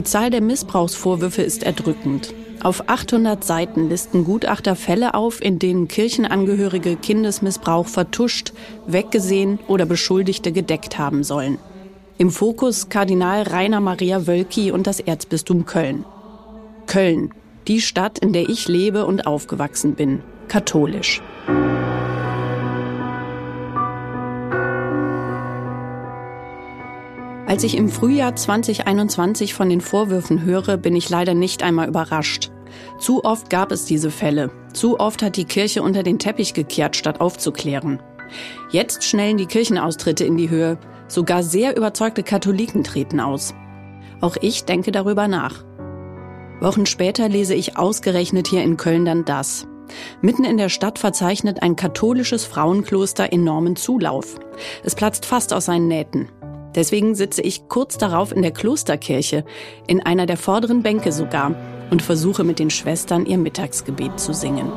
Die Zahl der Missbrauchsvorwürfe ist erdrückend. Auf 800 Seiten listen Gutachter Fälle auf, in denen Kirchenangehörige Kindesmissbrauch vertuscht, weggesehen oder Beschuldigte gedeckt haben sollen. Im Fokus Kardinal Rainer Maria Wölki und das Erzbistum Köln. Köln, die Stadt, in der ich lebe und aufgewachsen bin, katholisch. Als ich im Frühjahr 2021 von den Vorwürfen höre, bin ich leider nicht einmal überrascht. Zu oft gab es diese Fälle. Zu oft hat die Kirche unter den Teppich gekehrt, statt aufzuklären. Jetzt schnellen die Kirchenaustritte in die Höhe. Sogar sehr überzeugte Katholiken treten aus. Auch ich denke darüber nach. Wochen später lese ich ausgerechnet hier in Köln dann das. Mitten in der Stadt verzeichnet ein katholisches Frauenkloster enormen Zulauf. Es platzt fast aus seinen Nähten. Deswegen sitze ich kurz darauf in der Klosterkirche, in einer der vorderen Bänke sogar, und versuche mit den Schwestern ihr Mittagsgebet zu singen.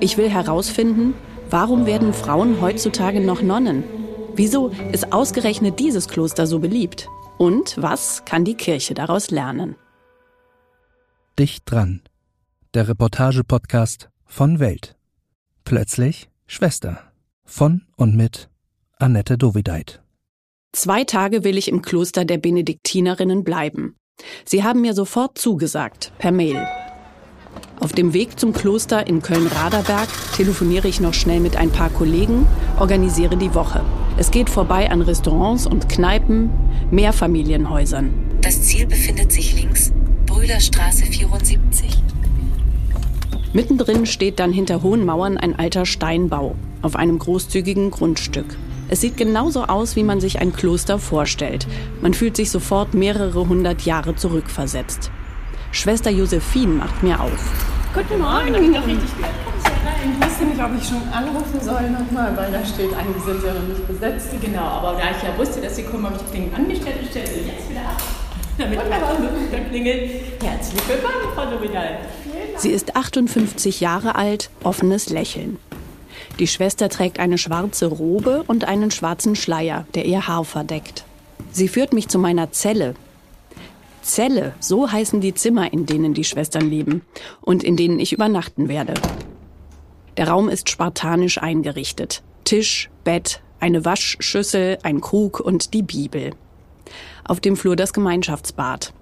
Ich will herausfinden, warum werden Frauen heutzutage noch Nonnen? Wieso ist ausgerechnet dieses Kloster so beliebt? Und was kann die Kirche daraus lernen? Dicht dran. Der Reportage-Podcast von Welt. Plötzlich Schwester. Von und mit Annette Dovideit. Zwei Tage will ich im Kloster der Benediktinerinnen bleiben. Sie haben mir sofort zugesagt, per Mail. Auf dem Weg zum Kloster in Köln-Raderberg telefoniere ich noch schnell mit ein paar Kollegen, organisiere die Woche. Es geht vorbei an Restaurants und Kneipen, Mehrfamilienhäusern. Das Ziel befindet sich links, Brühlerstraße 74. Mittendrin steht dann hinter hohen Mauern ein alter Steinbau auf einem großzügigen Grundstück. Es sieht genauso aus, wie man sich ein Kloster vorstellt. Man fühlt sich sofort mehrere hundert Jahre zurückversetzt. Schwester Josephine macht mir auf. Guten Morgen. Ich noch richtig ich wusste nicht, ob ich schon anrufen soll nochmal, weil da steht, eigentlich sind sie ja noch nicht besetzt. Genau, aber da ich ja wusste, dass sie kommen, habe ich das Ding angestellt und stelle sie jetzt wieder ab. Damit der klingelt. Herzlich willkommen, Frau Dovidal. Sie ist 58 Jahre alt, offenes Lächeln. Die Schwester trägt eine schwarze Robe und einen schwarzen Schleier, der ihr Haar verdeckt. Sie führt mich zu meiner Zelle. Zelle, so heißen die Zimmer, in denen die Schwestern leben und in denen ich übernachten werde. Der Raum ist spartanisch eingerichtet. Tisch, Bett, eine Waschschüssel, ein Krug und die Bibel. Auf dem Flur das Gemeinschaftsbad.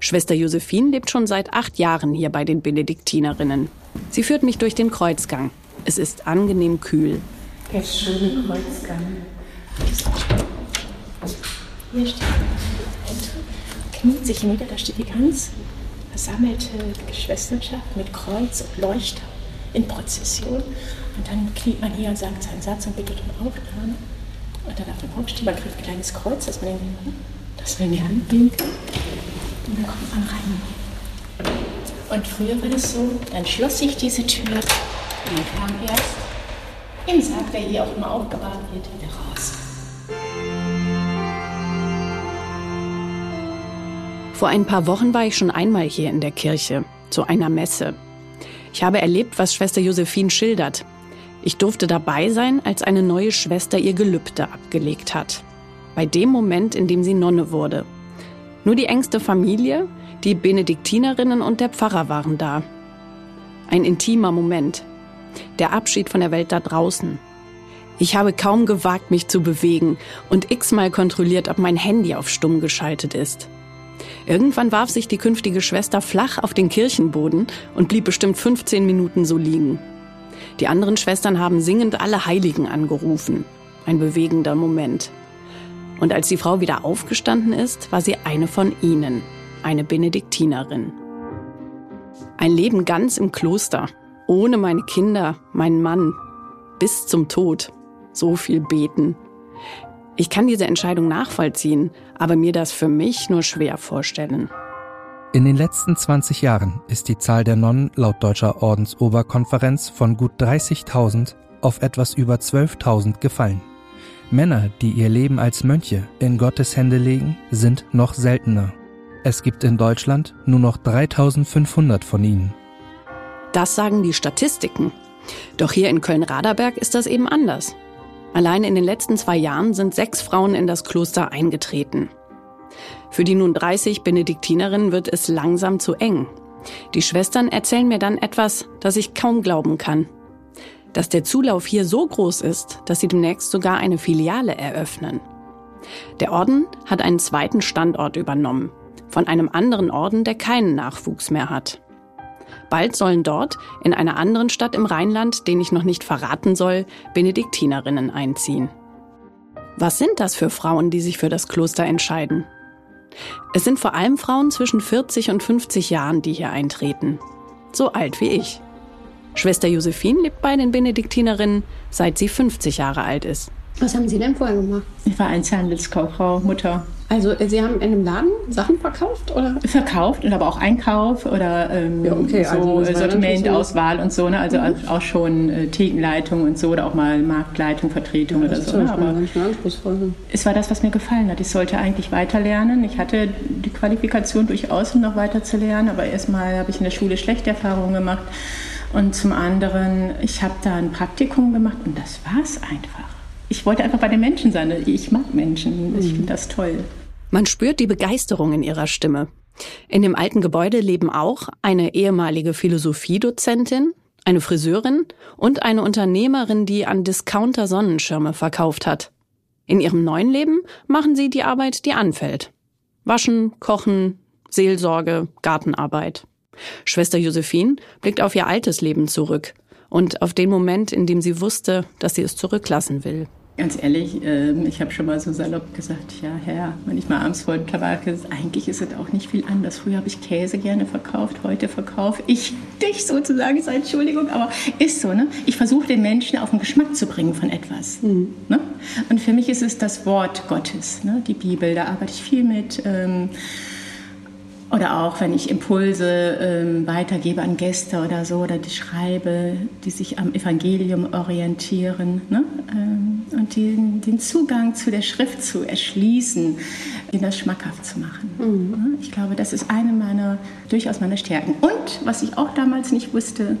Schwester Josephine lebt schon seit acht Jahren hier bei den Benediktinerinnen. Sie führt mich durch den Kreuzgang. Es ist angenehm kühl. Der schöne Kreuzgang. Hier steht kniet sich nieder, da steht die ganz versammelte Schwesternschaft mit Kreuz und Leuchter in Prozession. Und dann kniet man hier und sagt seinen Satz und bittet um Aufnahme. Und dann auf dem Aufstehen, man kriegt ein kleines Kreuz, das man in die, man Hand nehmen. Und dann kommt man rein. Und früher war das so, dann schloss sich diese Tür und kam erst im Sarg, der hier auch immer aufbewahrt wird, wieder raus. Vor ein paar Wochen war ich schon einmal hier in der Kirche, zu einer Messe. Ich habe erlebt, was Schwester Josephine schildert. Ich durfte dabei sein, als eine neue Schwester ihr Gelübde abgelegt hat. Bei dem Moment, in dem sie Nonne wurde. Nur die engste Familie, die Benediktinerinnen und der Pfarrer waren da. Ein intimer Moment, der Abschied von der Welt da draußen. Ich habe kaum gewagt, mich zu bewegen und x-mal kontrolliert, ob mein Handy auf stumm geschaltet ist. Irgendwann warf sich die künftige Schwester flach auf den Kirchenboden und blieb bestimmt 15 Minuten so liegen. Die anderen Schwestern haben singend alle Heiligen angerufen. Ein bewegender Moment. Und als die Frau wieder aufgestanden ist, war sie eine von ihnen, eine Benediktinerin. Ein Leben ganz im Kloster, ohne meine Kinder, meinen Mann, bis zum Tod. So viel beten. Ich kann diese Entscheidung nachvollziehen, aber mir das für mich nur schwer vorstellen. In den letzten 20 Jahren ist die Zahl der Nonnen laut Deutscher Ordensoberkonferenz von gut 30.000 auf etwas über 12.000 gefallen. Männer, die ihr Leben als Mönche in Gottes Hände legen, sind noch seltener. Es gibt in Deutschland nur noch 3500 von ihnen. Das sagen die Statistiken. Doch hier in Köln-Raderberg ist das eben anders. Allein in den letzten zwei Jahren sind sechs Frauen in das Kloster eingetreten. Für die nun 30 Benediktinerinnen wird es langsam zu eng. Die Schwestern erzählen mir dann etwas, das ich kaum glauben kann. Dass der Zulauf hier so groß ist, dass sie demnächst sogar eine Filiale eröffnen. Der Orden hat einen zweiten Standort übernommen, von einem anderen Orden, der keinen Nachwuchs mehr hat. Bald sollen dort, in einer anderen Stadt im Rheinland, den ich noch nicht verraten soll, Benediktinerinnen einziehen. Was sind das für Frauen, die sich für das Kloster entscheiden? Es sind vor allem Frauen zwischen 40 und 50 Jahren, die hier eintreten. So alt wie ich. Schwester Josephine lebt bei den Benediktinerinnen, seit sie 50 Jahre alt ist. Was haben Sie denn vorher gemacht? Ich war Einzelhandelskauffrau, Mutter. Also äh, Sie haben in einem Laden Sachen verkauft oder? Verkauft und aber auch Einkauf oder ähm, Ja, okay, so also das war Sortiment, natürlich so- Auswahl und so. Ne? Also auch schon äh, Thekenleitung und so oder auch mal Marktleitung, Vertretung oder Das ist so. Ne? Aber es war das, was mir gefallen hat. Ich sollte eigentlich weiterlernen. Ich hatte die Qualifikation durchaus, um noch weiter zu lernen, aber erstmal habe ich in der Schule schlechte Erfahrungen gemacht. Und zum anderen, ich habe da ein Praktikum gemacht und das war es einfach. Ich wollte einfach bei den Menschen sein. Ich mag Menschen. Ich finde das toll. Man spürt die Begeisterung in ihrer Stimme. In dem alten Gebäude leben auch eine ehemalige Philosophiedozentin, eine Friseurin und eine Unternehmerin, die an Discounter Sonnenschirme verkauft hat. In ihrem neuen Leben machen sie die Arbeit, die anfällt. Waschen, kochen, Seelsorge, Gartenarbeit. Schwester Josephine blickt auf ihr altes Leben zurück und auf den Moment, in dem sie wusste, dass sie es zurücklassen will. Ganz ehrlich, ähm, ich habe schon mal so salopp gesagt, ja, Herr, wenn ich mal abends vor dem Tabak ist, eigentlich ist es auch nicht viel anders. Früher habe ich Käse gerne verkauft, heute verkaufe ich dich sozusagen, ist Entschuldigung, aber ist so, ne? Ich versuche den Menschen auf den Geschmack zu bringen von etwas. Ne? Und für mich ist es das Wort Gottes, ne? die Bibel, da arbeite ich viel mit. Ähm, oder auch, wenn ich Impulse ähm, weitergebe an Gäste oder so, oder die schreibe, die sich am Evangelium orientieren. Ne? Ähm, und den, den Zugang zu der Schrift zu erschließen, ihnen das schmackhaft zu machen. Ne? Ich glaube, das ist eine meiner, durchaus meiner Stärken. Und, was ich auch damals nicht wusste,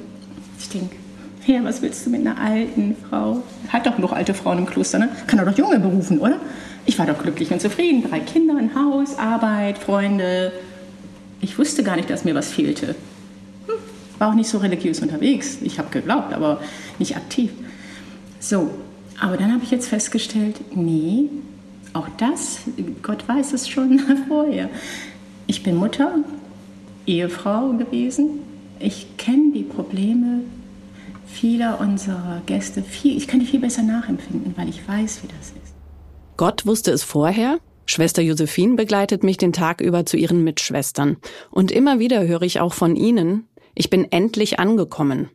ich denke, Herr, was willst du mit einer alten Frau? Hat doch noch alte Frauen im Kloster, ne? Kann er doch Junge berufen, oder? Ich war doch glücklich und zufrieden. Drei Kinder, ein Haus, Arbeit, Freunde. Ich wusste gar nicht, dass mir was fehlte. Hm, War auch nicht so religiös unterwegs. Ich habe geglaubt, aber nicht aktiv. So, aber dann habe ich jetzt festgestellt, nee, auch das, Gott weiß es schon vorher. Ich bin Mutter, Ehefrau gewesen. Ich kenne die Probleme vieler unserer Gäste viel. Ich kann die viel besser nachempfinden, weil ich weiß, wie das ist. Gott wusste es vorher. Schwester Josephine begleitet mich den Tag über zu ihren Mitschwestern. Und immer wieder höre ich auch von ihnen, ich bin endlich angekommen.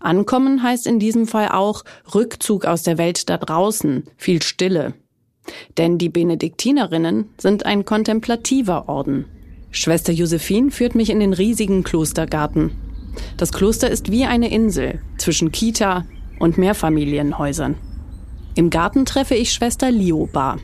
Ankommen heißt in diesem Fall auch Rückzug aus der Welt da draußen, viel Stille. Denn die Benediktinerinnen sind ein kontemplativer Orden. Schwester Josephine führt mich in den riesigen Klostergarten. Das Kloster ist wie eine Insel zwischen Kita und Mehrfamilienhäusern. Im Garten treffe ich Schwester Lioba.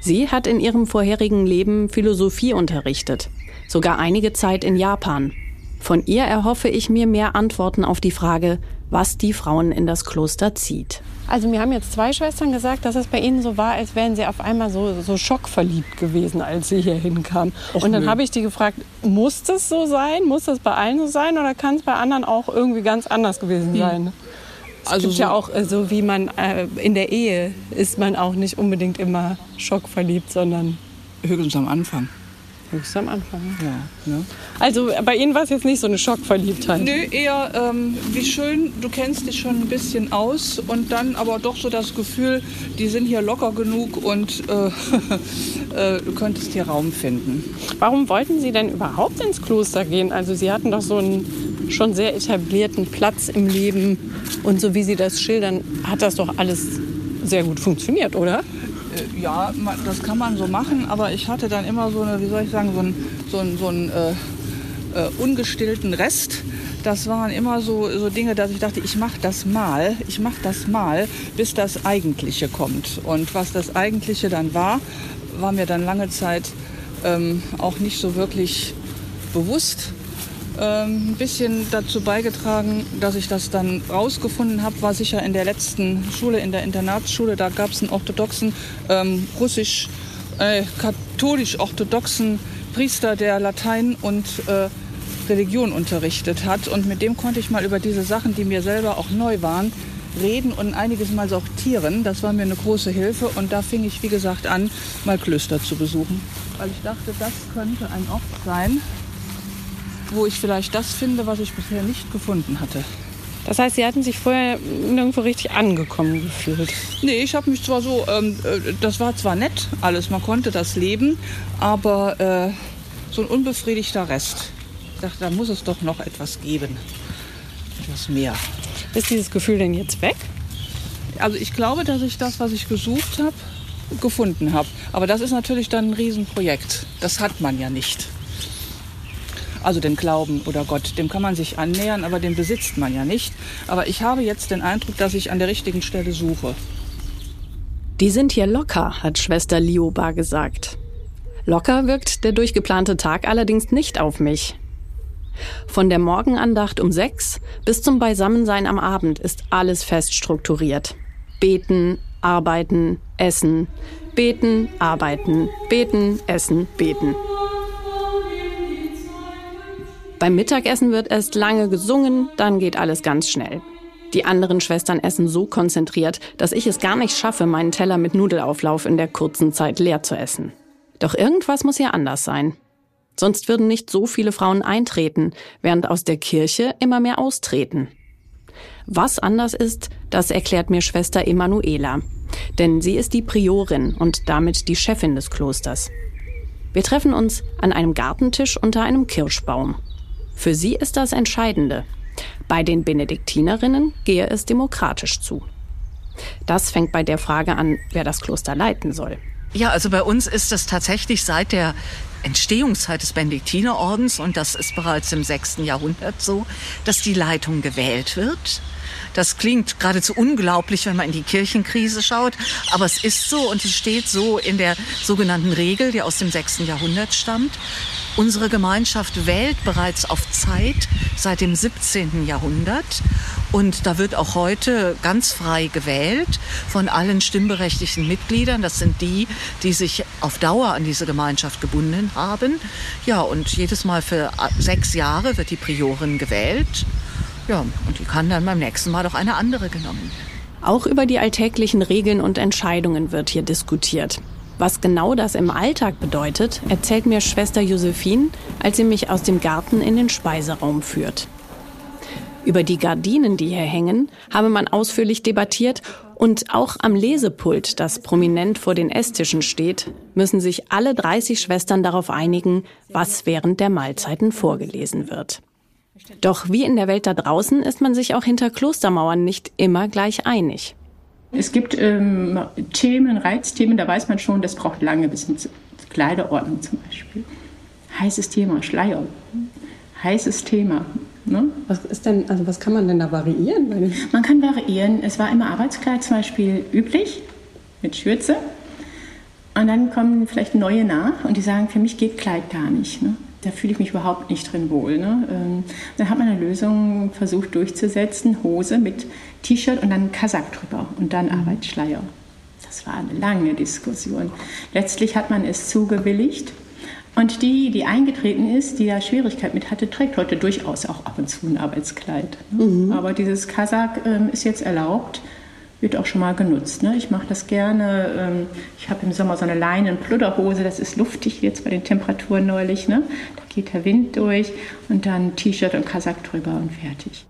Sie hat in ihrem vorherigen Leben Philosophie unterrichtet, sogar einige Zeit in Japan. Von ihr erhoffe ich mir mehr Antworten auf die Frage, was die Frauen in das Kloster zieht. Also mir haben jetzt zwei Schwestern gesagt, dass es bei ihnen so war, als wären sie auf einmal so, so schockverliebt gewesen, als sie hier hinkamen. Und dann habe ich die gefragt, muss das so sein? Muss das bei allen so sein? Oder kann es bei anderen auch irgendwie ganz anders gewesen sein? Es Also gibt ja so- auch äh, so, wie man äh, in der Ehe ist man auch nicht unbedingt immer schockverliebt, sondern Höchstens am Anfang. höchst am Anfang. Ja, ne? Also bei Ihnen war es jetzt nicht so eine Schockverliebtheit. Nö, eher ähm, wie schön, du kennst dich schon ein bisschen aus und dann aber doch so das Gefühl, die sind hier locker genug und äh, äh, du könntest hier Raum finden. Warum wollten Sie denn überhaupt ins Kloster gehen? Also Sie hatten doch so einen schon sehr etablierten Platz im Leben und so wie Sie das schildern, hat das doch alles sehr gut funktioniert, oder? Äh, ja, das kann man so machen, aber ich hatte dann immer so eine, wie soll ich sagen, so einen so so einen, äh, äh, ungestillten Rest. Das waren immer so, so Dinge, dass ich dachte, ich mache das mal, ich mache das mal, bis das Eigentliche kommt. Und was das Eigentliche dann war, war mir dann lange Zeit ähm, auch nicht so wirklich bewusst. Ähm, ein bisschen dazu beigetragen, dass ich das dann rausgefunden habe, war sicher in der letzten Schule, in der Internatsschule, da gab es einen orthodoxen ähm, äh, katholisch-orthodoxen Priester, der Latein und äh, Religion unterrichtet hat. Und mit dem konnte ich mal über diese Sachen, die mir selber auch neu waren, reden und einiges Mal sortieren. Das war mir eine große Hilfe. Und da fing ich, wie gesagt, an, mal Klöster zu besuchen. Weil ich dachte, das könnte ein Ort sein, wo ich vielleicht das finde, was ich bisher nicht gefunden hatte. Das heißt, Sie hatten sich vorher nirgendwo richtig angekommen gefühlt. Nee, ich habe mich zwar so, ähm, äh, das war zwar nett alles, man konnte das leben, aber äh, so ein unbefriedigter Rest. Ich dachte, da muss es doch noch etwas geben. Etwas mehr. Ist dieses Gefühl denn jetzt weg? Also ich glaube, dass ich das, was ich gesucht habe, gefunden habe. Aber das ist natürlich dann ein Riesenprojekt. Das hat man ja nicht. Also den Glauben oder Gott, dem kann man sich annähern, aber den besitzt man ja nicht. Aber ich habe jetzt den Eindruck, dass ich an der richtigen Stelle suche. Die sind hier locker, hat Schwester Lioba gesagt. Locker wirkt der durchgeplante Tag allerdings nicht auf mich. Von der Morgenandacht um sechs bis zum Beisammensein am Abend ist alles fest strukturiert. Beten, arbeiten, essen, beten, arbeiten, beten, essen, beten. Beim Mittagessen wird erst lange gesungen, dann geht alles ganz schnell. Die anderen Schwestern essen so konzentriert, dass ich es gar nicht schaffe, meinen Teller mit Nudelauflauf in der kurzen Zeit leer zu essen. Doch irgendwas muss hier anders sein. Sonst würden nicht so viele Frauen eintreten, während aus der Kirche immer mehr austreten. Was anders ist, das erklärt mir Schwester Emanuela. Denn sie ist die Priorin und damit die Chefin des Klosters. Wir treffen uns an einem Gartentisch unter einem Kirschbaum. Für sie ist das Entscheidende. Bei den Benediktinerinnen gehe es demokratisch zu. Das fängt bei der Frage an, wer das Kloster leiten soll. Ja, also bei uns ist es tatsächlich seit der Entstehungszeit des Benediktinerordens, und das ist bereits im 6. Jahrhundert so, dass die Leitung gewählt wird. Das klingt geradezu unglaublich, wenn man in die Kirchenkrise schaut, aber es ist so und es steht so in der sogenannten Regel, die aus dem 6. Jahrhundert stammt. Unsere Gemeinschaft wählt bereits auf Zeit seit dem 17. Jahrhundert und da wird auch heute ganz frei gewählt von allen stimmberechtigten Mitgliedern. Das sind die, die sich auf Dauer an diese Gemeinschaft gebunden haben. Ja, und jedes Mal für sechs Jahre wird die Priorin gewählt. Ja, und die kann dann beim nächsten Mal doch eine andere genommen. Auch über die alltäglichen Regeln und Entscheidungen wird hier diskutiert. Was genau das im Alltag bedeutet, erzählt mir Schwester Josephine, als sie mich aus dem Garten in den Speiseraum führt. Über die Gardinen, die hier hängen, habe man ausführlich debattiert und auch am Lesepult, das prominent vor den Esstischen steht, müssen sich alle 30 Schwestern darauf einigen, was während der Mahlzeiten vorgelesen wird. Doch wie in der Welt da draußen ist man sich auch hinter Klostermauern nicht immer gleich einig. Es gibt ähm, Themen, Reizthemen, da weiß man schon, das braucht lange bis hin zur Kleiderordnung zum Beispiel. Heißes Thema, Schleier. Heißes Thema. Ne? Was ist denn, also was kann man denn da variieren? Man kann variieren. Es war immer Arbeitskleid zum Beispiel üblich mit Schürze. Und dann kommen vielleicht neue nach und die sagen, für mich geht Kleid gar nicht. Ne? Da fühle ich mich überhaupt nicht drin wohl. Ne? Ähm, dann hat man eine Lösung versucht durchzusetzen, Hose mit T-Shirt und dann Kasak drüber und dann mhm. Arbeitsschleier. Das war eine lange Diskussion. Letztlich hat man es zugewilligt. Und die, die eingetreten ist, die da Schwierigkeit mit hatte, trägt heute durchaus auch ab und zu ein Arbeitskleid. Ne? Mhm. Aber dieses Kasak ähm, ist jetzt erlaubt wird auch schon mal genutzt. Ne? Ich mache das gerne. Ähm, ich habe im Sommer so eine Leinen-Pludderhose, das ist luftig jetzt bei den Temperaturen neulich. Ne? Da geht der Wind durch und dann T-Shirt und Kasak drüber und fertig.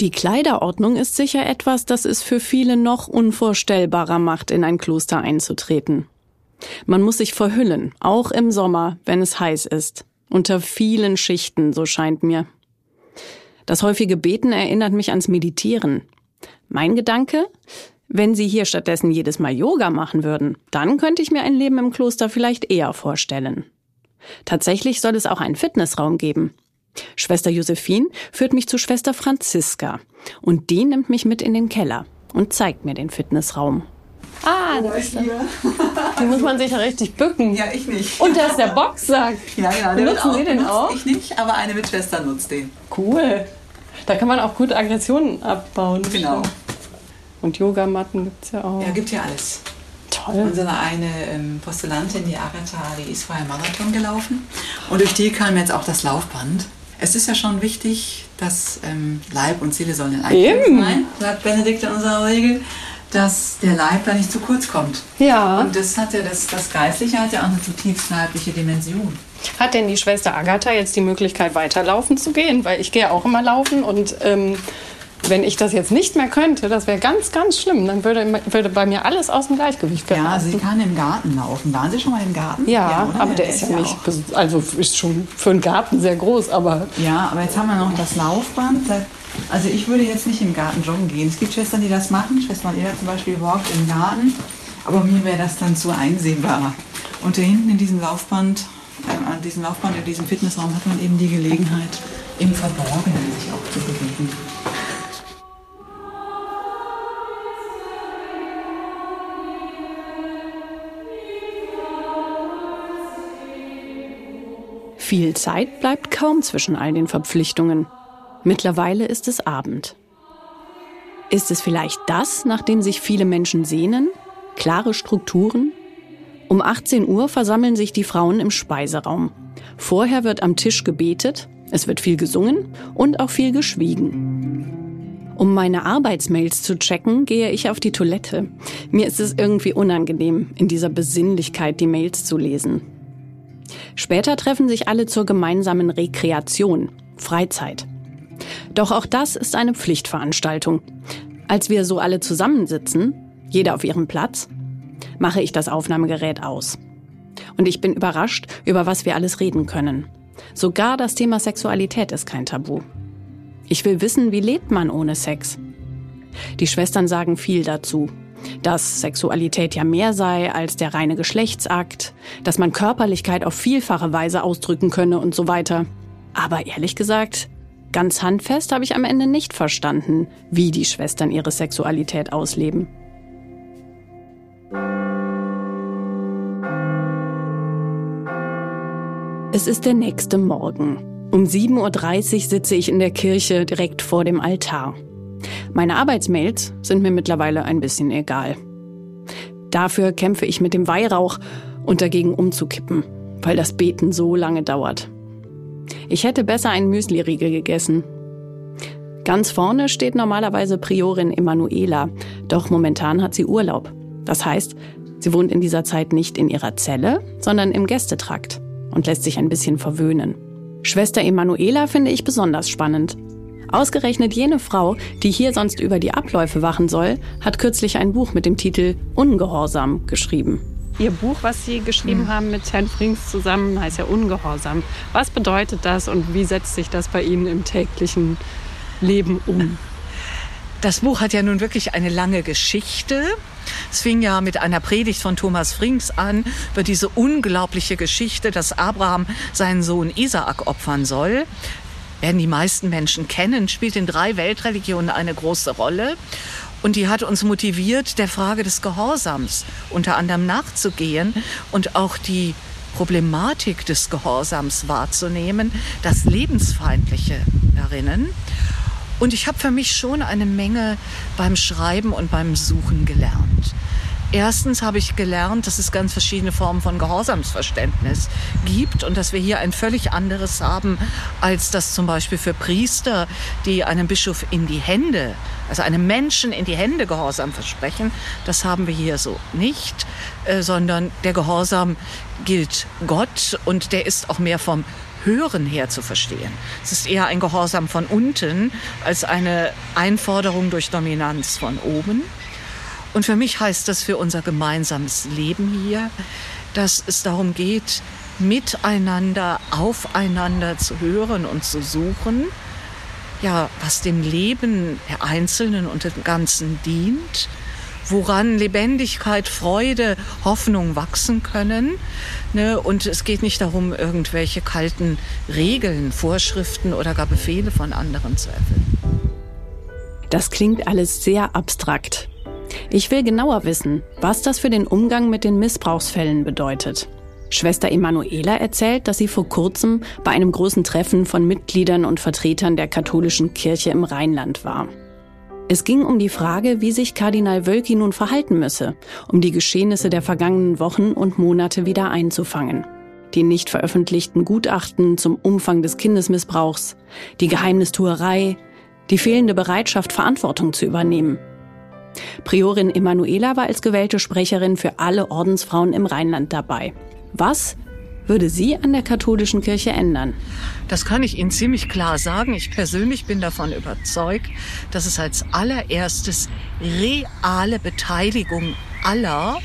Die Kleiderordnung ist sicher etwas, das es für viele noch unvorstellbarer macht, in ein Kloster einzutreten. Man muss sich verhüllen, auch im Sommer, wenn es heiß ist. Unter vielen Schichten, so scheint mir. Das häufige Beten erinnert mich ans Meditieren. Mein Gedanke? Wenn Sie hier stattdessen jedes Mal Yoga machen würden, dann könnte ich mir ein Leben im Kloster vielleicht eher vorstellen. Tatsächlich soll es auch einen Fitnessraum geben. Schwester Josephine führt mich zu Schwester Franziska und die nimmt mich mit in den Keller und zeigt mir den Fitnessraum. Ah, da ist der. Den muss man sich ja richtig bücken. Ja, ich nicht. Und da ist der Boxsack. Ja, ja. Nutzen Sie den auch? Ich nicht, aber eine Mitschwester nutzt den. Cool. Da kann man auch gut Aggressionen abbauen. Genau. Und Yogamatten gibt es ja auch. Ja, gibt ja alles. Toll. Unsere eine ähm, Postulantin, die Agatha, die ist vorher Marathon gelaufen. Und durch die kam jetzt auch das Laufband. Es ist ja schon wichtig, dass ähm, Leib und Seele sollen in Einklang sein, sagt Benedikt in unserer Regel, dass der Leib da nicht zu kurz kommt. Ja. Und das hat ja das, das Geistliche hat ja auch eine zutiefst leibliche Dimension. Hat denn die Schwester Agatha jetzt die Möglichkeit, weiterlaufen zu gehen? Weil ich gehe auch immer laufen und ähm, wenn ich das jetzt nicht mehr könnte, das wäre ganz, ganz schlimm. Dann würde, würde bei mir alles aus dem Gleichgewicht geraten. Ja, sie kann im Garten laufen. Waren Sie schon mal im Garten? Ja, oder? aber der, ist ja nicht, bes- also ist schon für einen Garten sehr groß, aber Ja, aber jetzt haben wir noch das Laufband. Also ich würde jetzt nicht im Garten joggen gehen. Es gibt Schwestern, die das machen. Schwester Maria zum Beispiel walkt im Garten. Aber mir wäre das dann zu einsehbar. Und da hinten in diesem Laufband, an diesem Laufband, in diesem Fitnessraum hat man eben die Gelegenheit, im Verborgenen sich auch zu bewegen. Viel Zeit bleibt kaum zwischen all den Verpflichtungen. Mittlerweile ist es Abend. Ist es vielleicht das, nach dem sich viele Menschen sehnen? Klare Strukturen? Um 18 Uhr versammeln sich die Frauen im Speiseraum. Vorher wird am Tisch gebetet, es wird viel gesungen und auch viel geschwiegen. Um meine Arbeitsmails zu checken, gehe ich auf die Toilette. Mir ist es irgendwie unangenehm, in dieser Besinnlichkeit die Mails zu lesen. Später treffen sich alle zur gemeinsamen Rekreation, Freizeit. Doch auch das ist eine Pflichtveranstaltung. Als wir so alle zusammensitzen, jeder auf ihrem Platz, mache ich das Aufnahmegerät aus. Und ich bin überrascht, über was wir alles reden können. Sogar das Thema Sexualität ist kein Tabu. Ich will wissen, wie lebt man ohne Sex? Die Schwestern sagen viel dazu. Dass Sexualität ja mehr sei als der reine Geschlechtsakt, dass man Körperlichkeit auf vielfache Weise ausdrücken könne und so weiter. Aber ehrlich gesagt, ganz handfest habe ich am Ende nicht verstanden, wie die Schwestern ihre Sexualität ausleben. Es ist der nächste Morgen. Um 7.30 Uhr sitze ich in der Kirche direkt vor dem Altar. Meine Arbeitsmails sind mir mittlerweile ein bisschen egal. Dafür kämpfe ich mit dem Weihrauch und dagegen umzukippen, weil das Beten so lange dauert. Ich hätte besser einen Müsli-Riegel gegessen. Ganz vorne steht normalerweise Priorin Emanuela, doch momentan hat sie Urlaub. Das heißt, sie wohnt in dieser Zeit nicht in ihrer Zelle, sondern im Gästetrakt und lässt sich ein bisschen verwöhnen. Schwester Emanuela finde ich besonders spannend. Ausgerechnet jene Frau, die hier sonst über die Abläufe wachen soll, hat kürzlich ein Buch mit dem Titel Ungehorsam geschrieben. Ihr Buch, was Sie geschrieben haben mit Herrn Frings zusammen, heißt ja Ungehorsam. Was bedeutet das und wie setzt sich das bei Ihnen im täglichen Leben um? Das Buch hat ja nun wirklich eine lange Geschichte. Es fing ja mit einer Predigt von Thomas Frings an über diese unglaubliche Geschichte, dass Abraham seinen Sohn Isaak opfern soll. Werden die meisten Menschen kennen, spielt in drei Weltreligionen eine große Rolle. Und die hat uns motiviert, der Frage des Gehorsams unter anderem nachzugehen und auch die Problematik des Gehorsams wahrzunehmen, das Lebensfeindliche darinnen. Und ich habe für mich schon eine Menge beim Schreiben und beim Suchen gelernt. Erstens habe ich gelernt, dass es ganz verschiedene Formen von Gehorsamsverständnis gibt und dass wir hier ein völlig anderes haben, als das zum Beispiel für Priester, die einem Bischof in die Hände, also einem Menschen in die Hände Gehorsam versprechen. Das haben wir hier so nicht, äh, sondern der Gehorsam gilt Gott und der ist auch mehr vom Hören her zu verstehen. Es ist eher ein Gehorsam von unten als eine Einforderung durch Dominanz von oben. Und für mich heißt das für unser gemeinsames Leben hier, dass es darum geht, miteinander, aufeinander zu hören und zu suchen, ja, was dem Leben der Einzelnen und dem Ganzen dient, woran Lebendigkeit, Freude, Hoffnung wachsen können. Ne? Und es geht nicht darum, irgendwelche kalten Regeln, Vorschriften oder gar Befehle von anderen zu erfüllen. Das klingt alles sehr abstrakt. Ich will genauer wissen, was das für den Umgang mit den Missbrauchsfällen bedeutet. Schwester Emanuela erzählt, dass sie vor kurzem bei einem großen Treffen von Mitgliedern und Vertretern der katholischen Kirche im Rheinland war. Es ging um die Frage, wie sich Kardinal Wölki nun verhalten müsse, um die Geschehnisse der vergangenen Wochen und Monate wieder einzufangen. Die nicht veröffentlichten Gutachten zum Umfang des Kindesmissbrauchs, die Geheimnistuerei, die fehlende Bereitschaft, Verantwortung zu übernehmen. Priorin Emanuela war als gewählte Sprecherin für alle Ordensfrauen im Rheinland dabei. Was würde sie an der katholischen Kirche ändern? Das kann ich Ihnen ziemlich klar sagen. Ich persönlich bin davon überzeugt, dass es als allererstes reale Beteiligung aller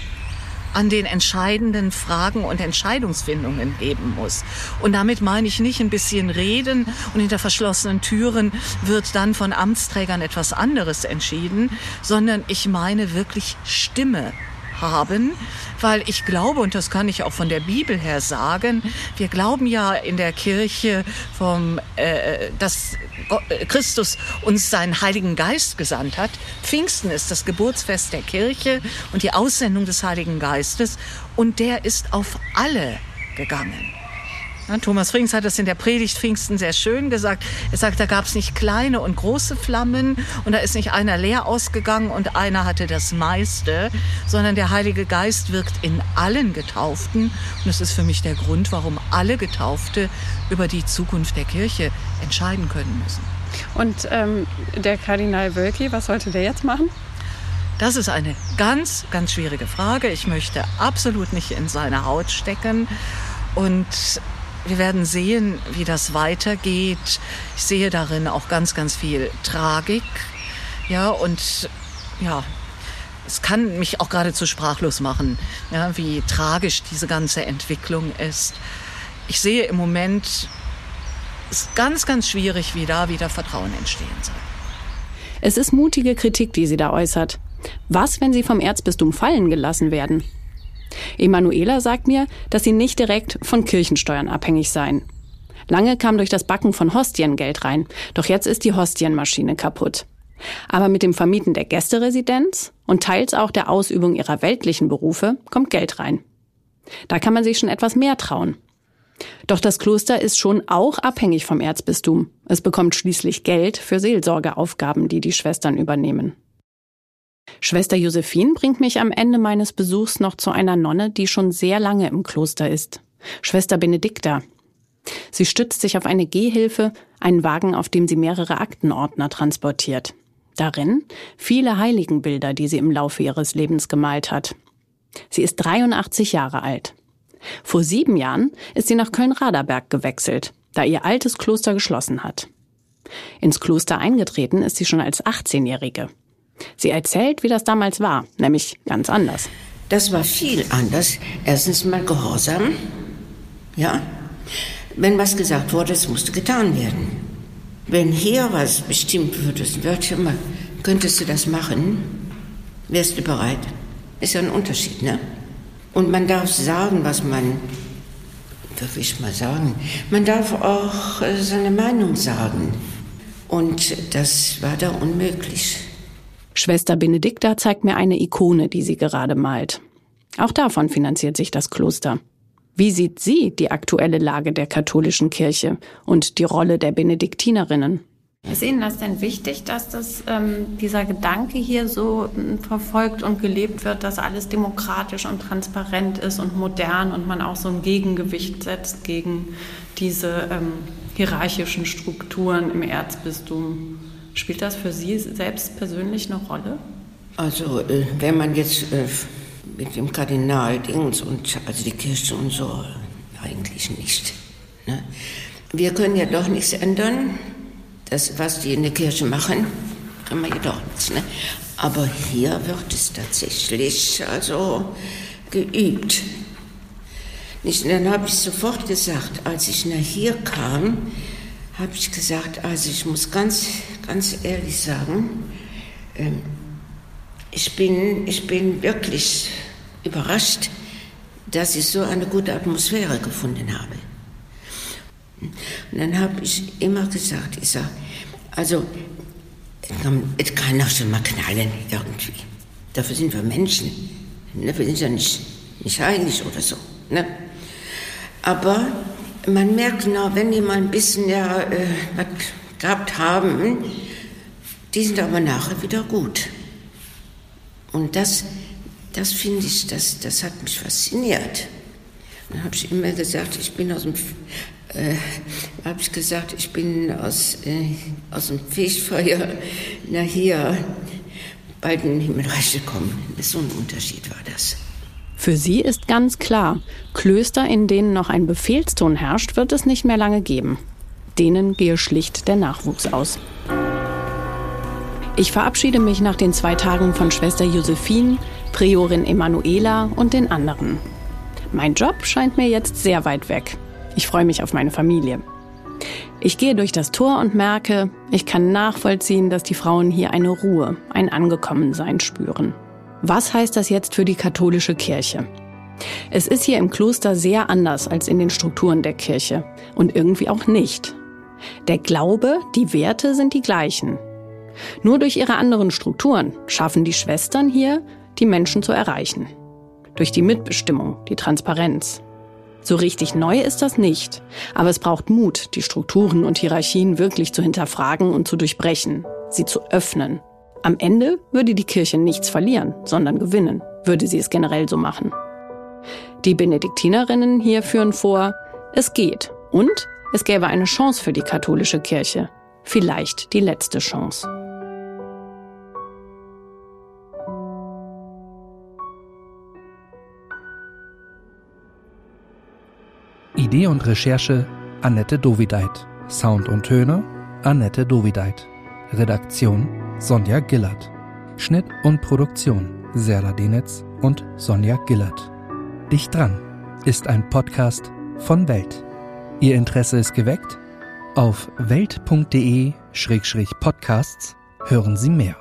an den entscheidenden Fragen und Entscheidungsfindungen geben muss. Und damit meine ich nicht ein bisschen reden und hinter verschlossenen Türen wird dann von Amtsträgern etwas anderes entschieden, sondern ich meine wirklich Stimme haben, weil ich glaube, und das kann ich auch von der Bibel her sagen, wir glauben ja in der Kirche, vom, äh, dass Christus uns seinen Heiligen Geist gesandt hat. Pfingsten ist das Geburtsfest der Kirche und die Aussendung des Heiligen Geistes und der ist auf alle gegangen. Thomas Frings hat es in der Predigt Pfingsten sehr schön gesagt. Er sagt, da gab es nicht kleine und große Flammen und da ist nicht einer leer ausgegangen und einer hatte das meiste, sondern der Heilige Geist wirkt in allen Getauften. Und das ist für mich der Grund, warum alle Getaufte über die Zukunft der Kirche entscheiden können müssen. Und ähm, der Kardinal Wölki, was sollte der jetzt machen? Das ist eine ganz, ganz schwierige Frage. Ich möchte absolut nicht in seine Haut stecken. Und wir werden sehen, wie das weitergeht. Ich sehe darin auch ganz, ganz viel Tragik. Ja, und ja, es kann mich auch geradezu sprachlos machen, ja, wie tragisch diese ganze Entwicklung ist. Ich sehe im Moment, es ganz, ganz schwierig, wie da wieder Vertrauen entstehen soll. Es ist mutige Kritik, die sie da äußert. Was, wenn sie vom Erzbistum fallen gelassen werden? Emanuela sagt mir, dass sie nicht direkt von Kirchensteuern abhängig seien. Lange kam durch das Backen von Hostien Geld rein, doch jetzt ist die Hostienmaschine kaputt. Aber mit dem Vermieten der Gästeresidenz und teils auch der Ausübung ihrer weltlichen Berufe kommt Geld rein. Da kann man sich schon etwas mehr trauen. Doch das Kloster ist schon auch abhängig vom Erzbistum. Es bekommt schließlich Geld für Seelsorgeaufgaben, die die Schwestern übernehmen. Schwester Josephine bringt mich am Ende meines Besuchs noch zu einer Nonne, die schon sehr lange im Kloster ist. Schwester Benedikta. Sie stützt sich auf eine Gehhilfe, einen Wagen, auf dem sie mehrere Aktenordner transportiert. Darin viele Heiligenbilder, die sie im Laufe ihres Lebens gemalt hat. Sie ist 83 Jahre alt. Vor sieben Jahren ist sie nach Köln-Raderberg gewechselt, da ihr altes Kloster geschlossen hat. Ins Kloster eingetreten ist sie schon als 18-Jährige. Sie erzählt, wie das damals war, nämlich ganz anders. Das war viel anders. Erstens mal Gehorsam. Ja. Wenn was gesagt wurde, es musste getan werden. Wenn hier was bestimmt würde, Wörtchen mal, könntest du das machen? Wärst du bereit? Ist ja ein Unterschied, ne? Und man darf sagen, was man, darf ich mal sagen, man darf auch seine Meinung sagen. Und das war da unmöglich. Schwester Benedikta zeigt mir eine Ikone, die sie gerade malt. Auch davon finanziert sich das Kloster. Wie sieht sie die aktuelle Lage der katholischen Kirche und die Rolle der Benediktinerinnen? Ist Ihnen das denn wichtig, dass das, ähm, dieser Gedanke hier so äh, verfolgt und gelebt wird, dass alles demokratisch und transparent ist und modern und man auch so ein Gegengewicht setzt gegen diese ähm, hierarchischen Strukturen im Erzbistum? Spielt das für Sie selbst persönlich eine Rolle? Also, äh, wenn man jetzt äh, mit dem Kardinal Dings und also die Kirche und so, eigentlich nicht. Ne? Wir können ja doch nichts ändern. Das, was die in der Kirche machen, können wir ja doch nichts. Ne? Aber hier wird es tatsächlich also geübt. Nicht, dann habe ich sofort gesagt, als ich nach hier kam, habe ich gesagt, also ich muss ganz, ganz ehrlich sagen, ähm, ich, bin, ich bin wirklich überrascht, dass ich so eine gute Atmosphäre gefunden habe. Und dann habe ich immer gesagt, ich sage, also es kann auch schon mal knallen irgendwie. Dafür sind wir Menschen. Ne? Wir sind ja nicht, nicht heilig oder so. Ne? Aber man merkt, na, wenn die mal ein bisschen ja, äh, gehabt haben, Die sind aber nachher wieder gut. Und das, das finde ich, das, das hat mich fasziniert. Dann habe ich immer gesagt, ich bin aus dem, äh, habe ich gesagt, ich bin aus, äh, aus dem Fegfeuer nach hier bei den Himmelreich gekommen. So ein Unterschied war das. Für sie ist ganz klar, Klöster, in denen noch ein Befehlston herrscht, wird es nicht mehr lange geben. Denen gehe schlicht der Nachwuchs aus. Ich verabschiede mich nach den zwei Tagen von Schwester Josephine, Priorin Emanuela und den anderen. Mein Job scheint mir jetzt sehr weit weg. Ich freue mich auf meine Familie. Ich gehe durch das Tor und merke, ich kann nachvollziehen, dass die Frauen hier eine Ruhe, ein Angekommensein spüren. Was heißt das jetzt für die katholische Kirche? Es ist hier im Kloster sehr anders als in den Strukturen der Kirche und irgendwie auch nicht. Der Glaube, die Werte sind die gleichen. Nur durch ihre anderen Strukturen schaffen die Schwestern hier, die Menschen zu erreichen. Durch die Mitbestimmung, die Transparenz. So richtig neu ist das nicht, aber es braucht Mut, die Strukturen und Hierarchien wirklich zu hinterfragen und zu durchbrechen, sie zu öffnen am Ende würde die Kirche nichts verlieren, sondern gewinnen, würde sie es generell so machen. Die Benediktinerinnen hier führen vor, es geht und es gäbe eine Chance für die katholische Kirche. Vielleicht die letzte Chance. Idee und Recherche Annette Dovideit. Sound und Töne Annette Dovideit. Redaktion Sonja Gillert. Schnitt und Produktion Serla Denetz und Sonja Gillert. Dicht dran ist ein Podcast von Welt. Ihr Interesse ist geweckt? Auf welt.de-podcasts hören Sie mehr.